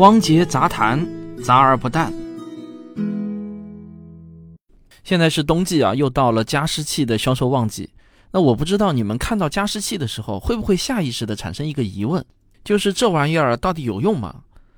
汪杰杂谈，杂而不淡。现在是冬季啊，又到了加湿器的销售旺季。那我不知道你们看到加湿器的时候，会不会下意识的产生一个疑问，就是这玩意儿到底有用吗？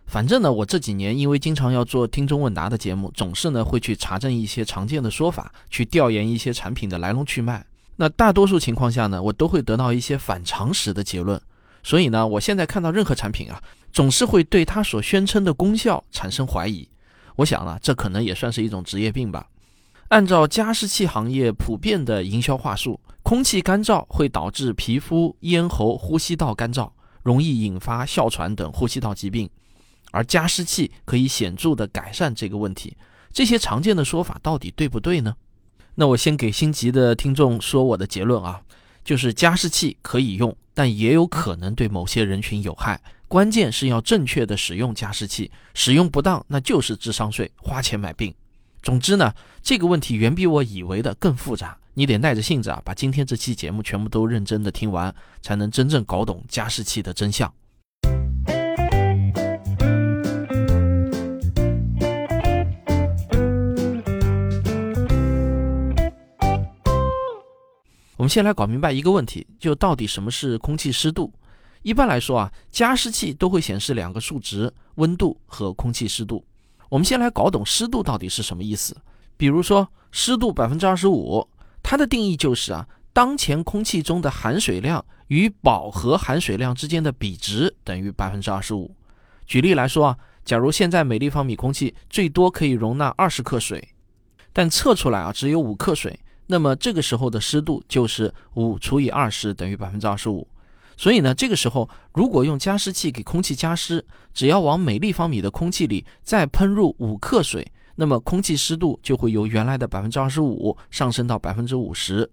反正呢，我这几年因为经常要做听众问答的节目，总是呢会去查证一些常见的说法，去调研一些产品的来龙去脉。那大多数情况下呢，我都会得到一些反常识的结论。所以呢，我现在看到任何产品啊，总是会对它所宣称的功效产生怀疑。我想啊，这可能也算是一种职业病吧。按照加湿器行业普遍的营销话术，空气干燥会导致皮肤、咽喉、呼吸道干燥，容易引发哮喘等呼吸道疾病。而加湿器可以显著地改善这个问题。这些常见的说法到底对不对呢？那我先给心急的听众说我的结论啊，就是加湿器可以用。但也有可能对某些人群有害，关键是要正确的使用加湿器，使用不当那就是智商税，花钱买病。总之呢，这个问题远比我以为的更复杂，你得耐着性子啊，把今天这期节目全部都认真的听完，才能真正搞懂加湿器的真相。我们先来搞明白一个问题，就到底什么是空气湿度？一般来说啊，加湿器都会显示两个数值：温度和空气湿度。我们先来搞懂湿度到底是什么意思。比如说，湿度百分之二十五，它的定义就是啊，当前空气中的含水量与饱和含水量之间的比值等于百分之二十五。举例来说啊，假如现在每立方米空气最多可以容纳二十克水，但测出来啊只有五克水。那么这个时候的湿度就是五除以二十等于百分之二十五，所以呢，这个时候如果用加湿器给空气加湿，只要往每立方米的空气里再喷入五克水，那么空气湿度就会由原来的百分之二十五上升到百分之五十。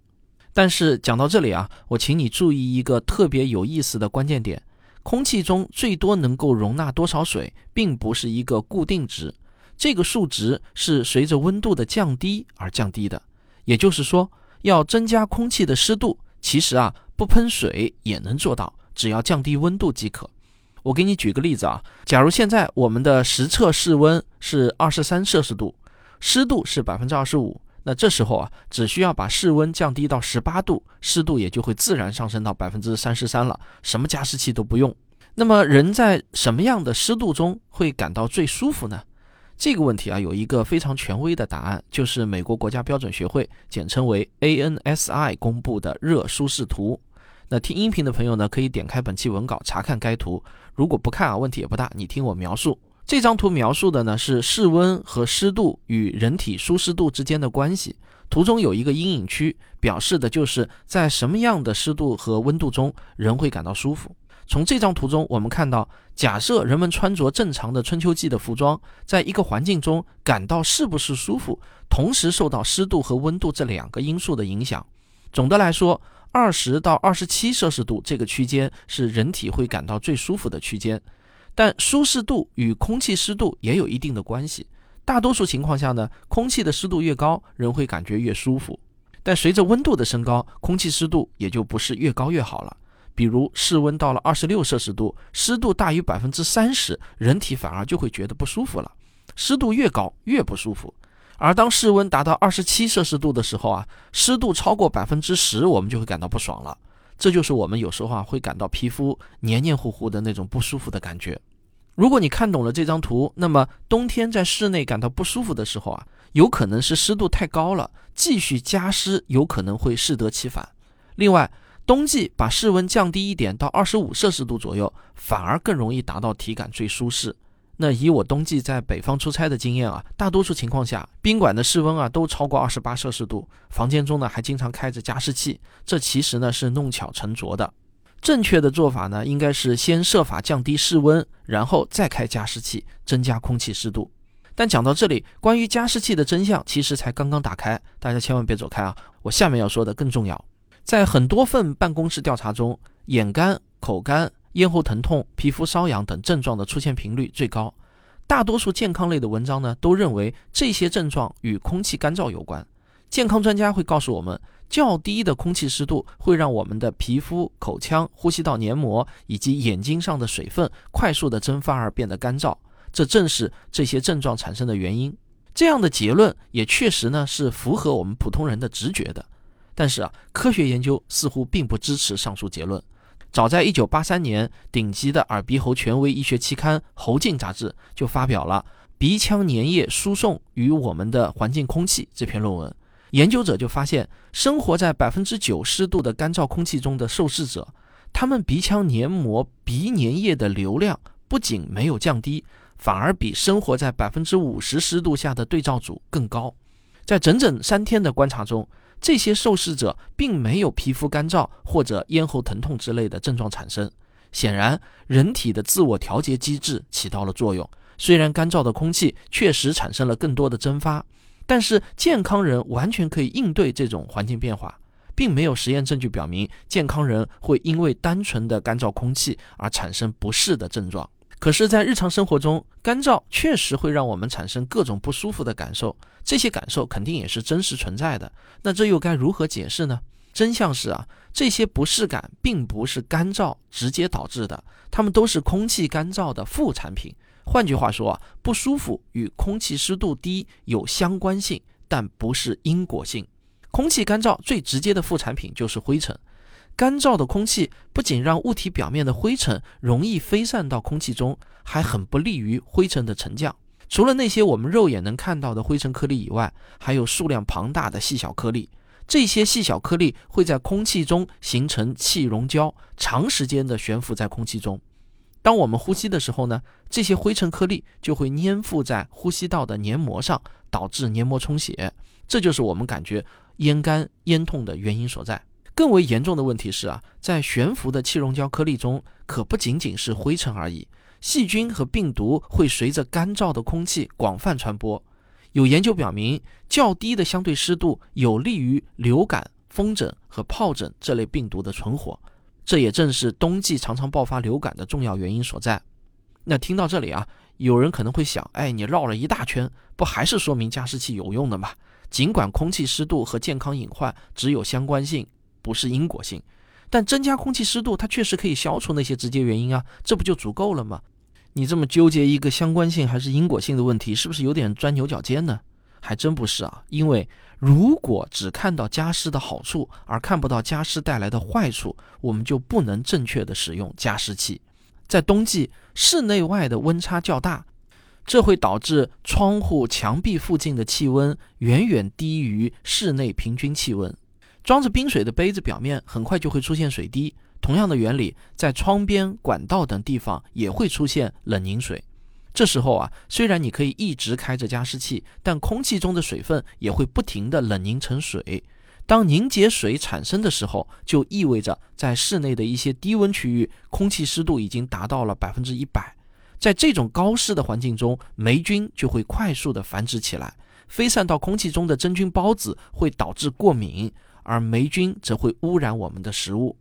但是讲到这里啊，我请你注意一个特别有意思的关键点：空气中最多能够容纳多少水，并不是一个固定值，这个数值是随着温度的降低而降低的。也就是说，要增加空气的湿度，其实啊，不喷水也能做到，只要降低温度即可。我给你举个例子啊，假如现在我们的实测室温是二十三摄氏度，湿度是百分之二十五，那这时候啊，只需要把室温降低到十八度，湿度也就会自然上升到百分之三十三了，什么加湿器都不用。那么人在什么样的湿度中会感到最舒服呢？这个问题啊，有一个非常权威的答案，就是美国国家标准学会，简称为 ANSI 公布的热舒适图。那听音频的朋友呢，可以点开本期文稿查看该图。如果不看啊，问题也不大。你听我描述，这张图描述的呢是室温和湿度与人体舒适度之间的关系。图中有一个阴影区，表示的就是在什么样的湿度和温度中，人会感到舒服。从这张图中，我们看到，假设人们穿着正常的春秋季的服装，在一个环境中感到是不是舒服，同时受到湿度和温度这两个因素的影响。总的来说，二十到二十七摄氏度这个区间是人体会感到最舒服的区间。但舒适度与空气湿度也有一定的关系。大多数情况下呢，空气的湿度越高，人会感觉越舒服。但随着温度的升高，空气湿度也就不是越高越好了。比如室温到了二十六摄氏度，湿度大于百分之三十，人体反而就会觉得不舒服了。湿度越高越不舒服，而当室温达到二十七摄氏度的时候啊，湿度超过百分之十，我们就会感到不爽了。这就是我们有时候啊会感到皮肤黏黏糊糊的那种不舒服的感觉。如果你看懂了这张图，那么冬天在室内感到不舒服的时候啊，有可能是湿度太高了，继续加湿有可能会适得其反。另外，冬季把室温降低一点到二十五摄氏度左右，反而更容易达到体感最舒适。那以我冬季在北方出差的经验啊，大多数情况下宾馆的室温啊都超过二十八摄氏度，房间中呢还经常开着加湿器。这其实呢是弄巧成拙的。正确的做法呢应该是先设法降低室温，然后再开加湿器，增加空气湿度。但讲到这里，关于加湿器的真相其实才刚刚打开，大家千万别走开啊！我下面要说的更重要。在很多份办公室调查中，眼干、口干、咽喉疼痛、皮肤瘙痒等症状的出现频率最高。大多数健康类的文章呢，都认为这些症状与空气干燥有关。健康专家会告诉我们，较低的空气湿度会让我们的皮肤、口腔、呼吸道黏膜以及眼睛上的水分快速的蒸发而变得干燥。这正是这些症状产生的原因。这样的结论也确实呢是符合我们普通人的直觉的。但是啊，科学研究似乎并不支持上述结论。早在1983年，顶级的耳鼻喉权威医学期刊《喉镜》杂志就发表了《鼻腔粘液输送与我们的环境空气》这篇论文。研究者就发现，生活在百分之九湿度的干燥空气中的受试者，他们鼻腔黏膜鼻粘液的流量不仅没有降低，反而比生活在百分之五十湿度下的对照组更高。在整整三天的观察中，这些受试者并没有皮肤干燥或者咽喉疼痛之类的症状产生。显然，人体的自我调节机制起到了作用。虽然干燥的空气确实产生了更多的蒸发，但是健康人完全可以应对这种环境变化，并没有实验证据表明健康人会因为单纯的干燥空气而产生不适的症状。可是，在日常生活中，干燥确实会让我们产生各种不舒服的感受，这些感受肯定也是真实存在的。那这又该如何解释呢？真相是啊，这些不适感并不是干燥直接导致的，它们都是空气干燥的副产品。换句话说啊，不舒服与空气湿度低有相关性，但不是因果性。空气干燥最直接的副产品就是灰尘。干燥的空气不仅让物体表面的灰尘容易飞散到空气中，还很不利于灰尘的沉降。除了那些我们肉眼能看到的灰尘颗粒以外，还有数量庞大的细小颗粒。这些细小颗粒会在空气中形成气溶胶，长时间的悬浮在空气中。当我们呼吸的时候呢，这些灰尘颗粒就会粘附在呼吸道的黏膜上，导致黏膜充血。这就是我们感觉咽干、咽痛的原因所在。更为严重的问题是啊，在悬浮的气溶胶颗粒中，可不仅仅是灰尘而已，细菌和病毒会随着干燥的空气广泛传播。有研究表明，较低的相对湿度有利于流感、风疹和疱疹这类病毒的存活，这也正是冬季常常爆发流感的重要原因所在。那听到这里啊，有人可能会想，哎，你绕了一大圈，不还是说明加湿器有用的吗？尽管空气湿度和健康隐患只有相关性。不是因果性，但增加空气湿度，它确实可以消除那些直接原因啊，这不就足够了吗？你这么纠结一个相关性还是因果性的问题，是不是有点钻牛角尖呢？还真不是啊，因为如果只看到加湿的好处，而看不到加湿带来的坏处，我们就不能正确的使用加湿器。在冬季，室内外的温差较大，这会导致窗户墙壁附近的气温远远低于室内平均气温。装着冰水的杯子表面很快就会出现水滴，同样的原理，在窗边、管道等地方也会出现冷凝水。这时候啊，虽然你可以一直开着加湿器，但空气中的水分也会不停地冷凝成水。当凝结水产生的时候，就意味着在室内的一些低温区域，空气湿度已经达到了百分之一百。在这种高湿的环境中，霉菌就会快速地繁殖起来，飞散到空气中的真菌孢子会导致过敏。而霉菌则会污染我们的食物。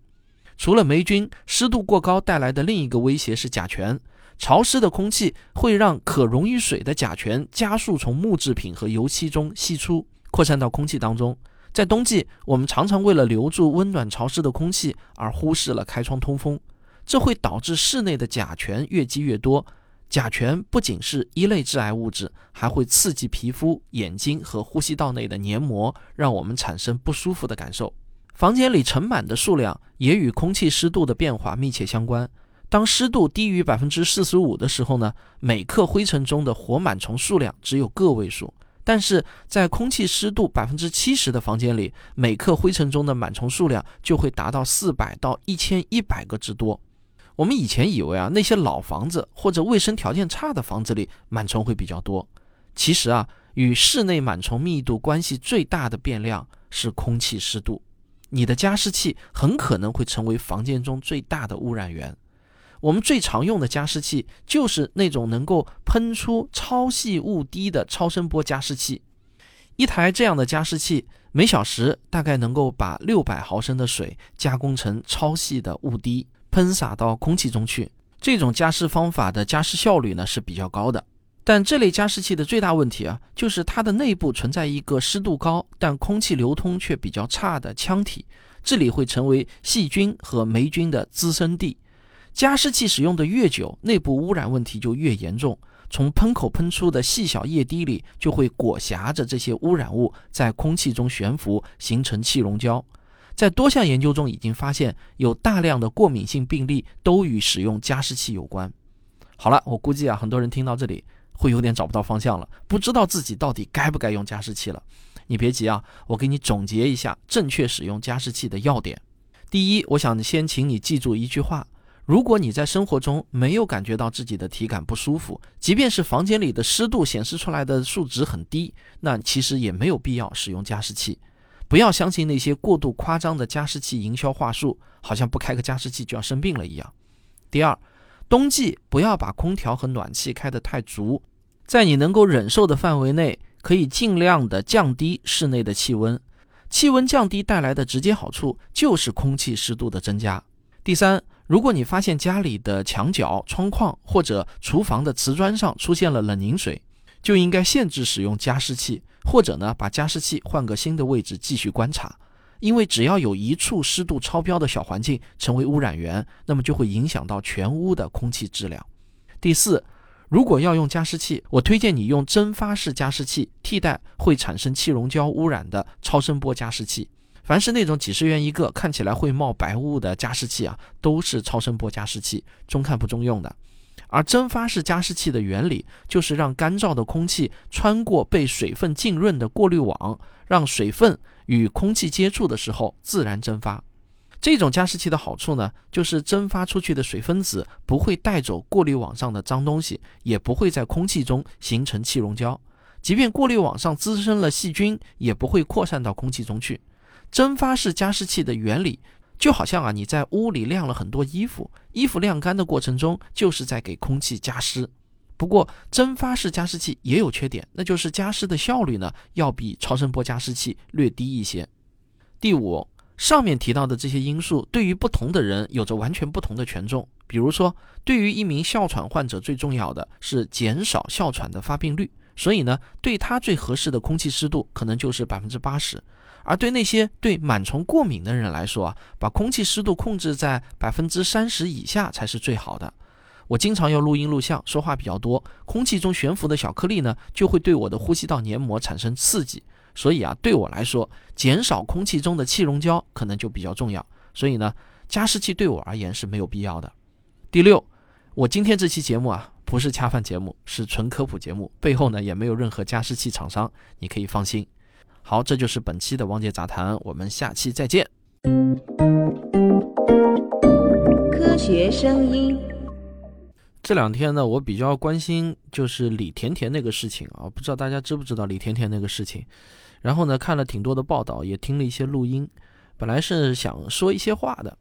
除了霉菌，湿度过高带来的另一个威胁是甲醛。潮湿的空气会让可溶于水的甲醛加速从木制品和油漆中析出，扩散到空气当中。在冬季，我们常常为了留住温暖潮湿的空气而忽视了开窗通风，这会导致室内的甲醛越积越多。甲醛不仅是一类致癌物质，还会刺激皮肤、眼睛和呼吸道内的黏膜，让我们产生不舒服的感受。房间里尘螨的数量也与空气湿度的变化密切相关。当湿度低于百分之四十五的时候呢，每克灰尘中的活螨虫数量只有个位数；但是在空气湿度百分之七十的房间里，每克灰尘中的螨虫数量就会达到四百到一千一百个之多。我们以前以为啊，那些老房子或者卫生条件差的房子里螨虫会比较多。其实啊，与室内螨虫密度关系最大的变量是空气湿度。你的加湿器很可能会成为房间中最大的污染源。我们最常用的加湿器就是那种能够喷出超细雾滴的超声波加湿器。一台这样的加湿器每小时大概能够把六百毫升的水加工成超细的雾滴。喷洒到空气中去，这种加湿方法的加湿效率呢是比较高的。但这类加湿器的最大问题啊，就是它的内部存在一个湿度高但空气流通却比较差的腔体，这里会成为细菌和霉菌的滋生地。加湿器使用的越久，内部污染问题就越严重。从喷口喷出的细小液滴里，就会裹挟着这些污染物在空气中悬浮，形成气溶胶。在多项研究中已经发现，有大量的过敏性病例都与使用加湿器有关。好了，我估计啊，很多人听到这里会有点找不到方向了，不知道自己到底该不该用加湿器了。你别急啊，我给你总结一下正确使用加湿器的要点。第一，我想先请你记住一句话。如果你在生活中没有感觉到自己的体感不舒服，即便是房间里的湿度显示出来的数值很低，那其实也没有必要使用加湿器。不要相信那些过度夸张的加湿器营销话术，好像不开个加湿器就要生病了一样。第二，冬季不要把空调和暖气开得太足，在你能够忍受的范围内，可以尽量的降低室内的气温。气温降低带来的直接好处就是空气湿度的增加。第三。如果你发现家里的墙角、窗框或者厨房的瓷砖上出现了冷凝水，就应该限制使用加湿器，或者呢把加湿器换个新的位置继续观察。因为只要有一处湿度超标的小环境成为污染源，那么就会影响到全屋的空气质量。第四，如果要用加湿器，我推荐你用蒸发式加湿器替代会产生气溶胶污染的超声波加湿器。凡是那种几十元一个、看起来会冒白雾的加湿器啊，都是超声波加湿器，中看不中用的。而蒸发式加湿器的原理就是让干燥的空气穿过被水分浸润的过滤网，让水分与空气接触的时候自然蒸发。这种加湿器的好处呢，就是蒸发出去的水分子不会带走过滤网上的脏东西，也不会在空气中形成气溶胶。即便过滤网上滋生了细菌，也不会扩散到空气中去。蒸发式加湿器的原理就好像啊，你在屋里晾了很多衣服，衣服晾干的过程中就是在给空气加湿。不过，蒸发式加湿器也有缺点，那就是加湿的效率呢要比超声波加湿器略低一些。第五，上面提到的这些因素对于不同的人有着完全不同的权重。比如说，对于一名哮喘患者，最重要的是减少哮喘的发病率，所以呢，对他最合适的空气湿度可能就是百分之八十。而对那些对螨虫过敏的人来说啊，把空气湿度控制在百分之三十以下才是最好的。我经常要录音录像，说话比较多，空气中悬浮的小颗粒呢，就会对我的呼吸道黏膜产生刺激。所以啊，对我来说，减少空气中的气溶胶可能就比较重要。所以呢，加湿器对我而言是没有必要的。第六，我今天这期节目啊，不是恰饭节目，是纯科普节目，背后呢也没有任何加湿器厂商，你可以放心。好，这就是本期的王杰杂谈，我们下期再见。科学声音。这两天呢，我比较关心就是李甜甜那个事情啊，不知道大家知不知道李甜甜那个事情。然后呢，看了挺多的报道，也听了一些录音。本来是想说一些话的，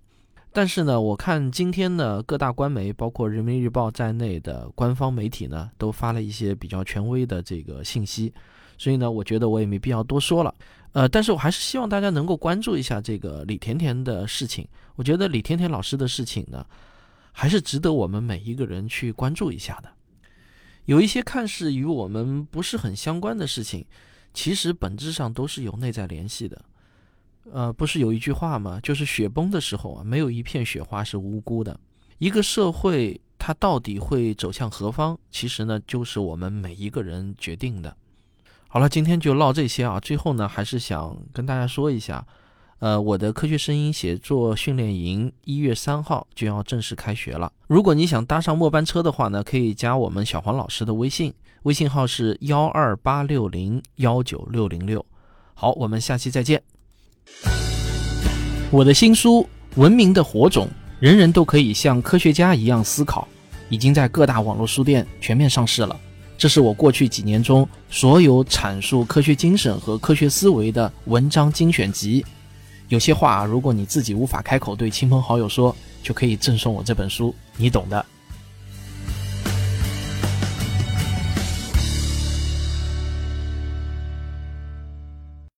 但是呢，我看今天的各大官媒，包括人民日报在内的官方媒体呢，都发了一些比较权威的这个信息。所以呢，我觉得我也没必要多说了，呃，但是我还是希望大家能够关注一下这个李甜甜的事情。我觉得李甜甜老师的事情呢，还是值得我们每一个人去关注一下的。有一些看似与我们不是很相关的事情，其实本质上都是有内在联系的。呃，不是有一句话吗？就是雪崩的时候啊，没有一片雪花是无辜的。一个社会它到底会走向何方，其实呢，就是我们每一个人决定的。好了，今天就唠这些啊。最后呢，还是想跟大家说一下，呃，我的科学声音写作训练营一月三号就要正式开学了。如果你想搭上末班车的话呢，可以加我们小黄老师的微信，微信号是幺二八六零幺九六零六。好，我们下期再见。我的新书《文明的火种》，人人都可以像科学家一样思考，已经在各大网络书店全面上市了。这是我过去几年中所有阐述科学精神和科学思维的文章精选集。有些话，如果你自己无法开口对亲朋好友说，就可以赠送我这本书，你懂的。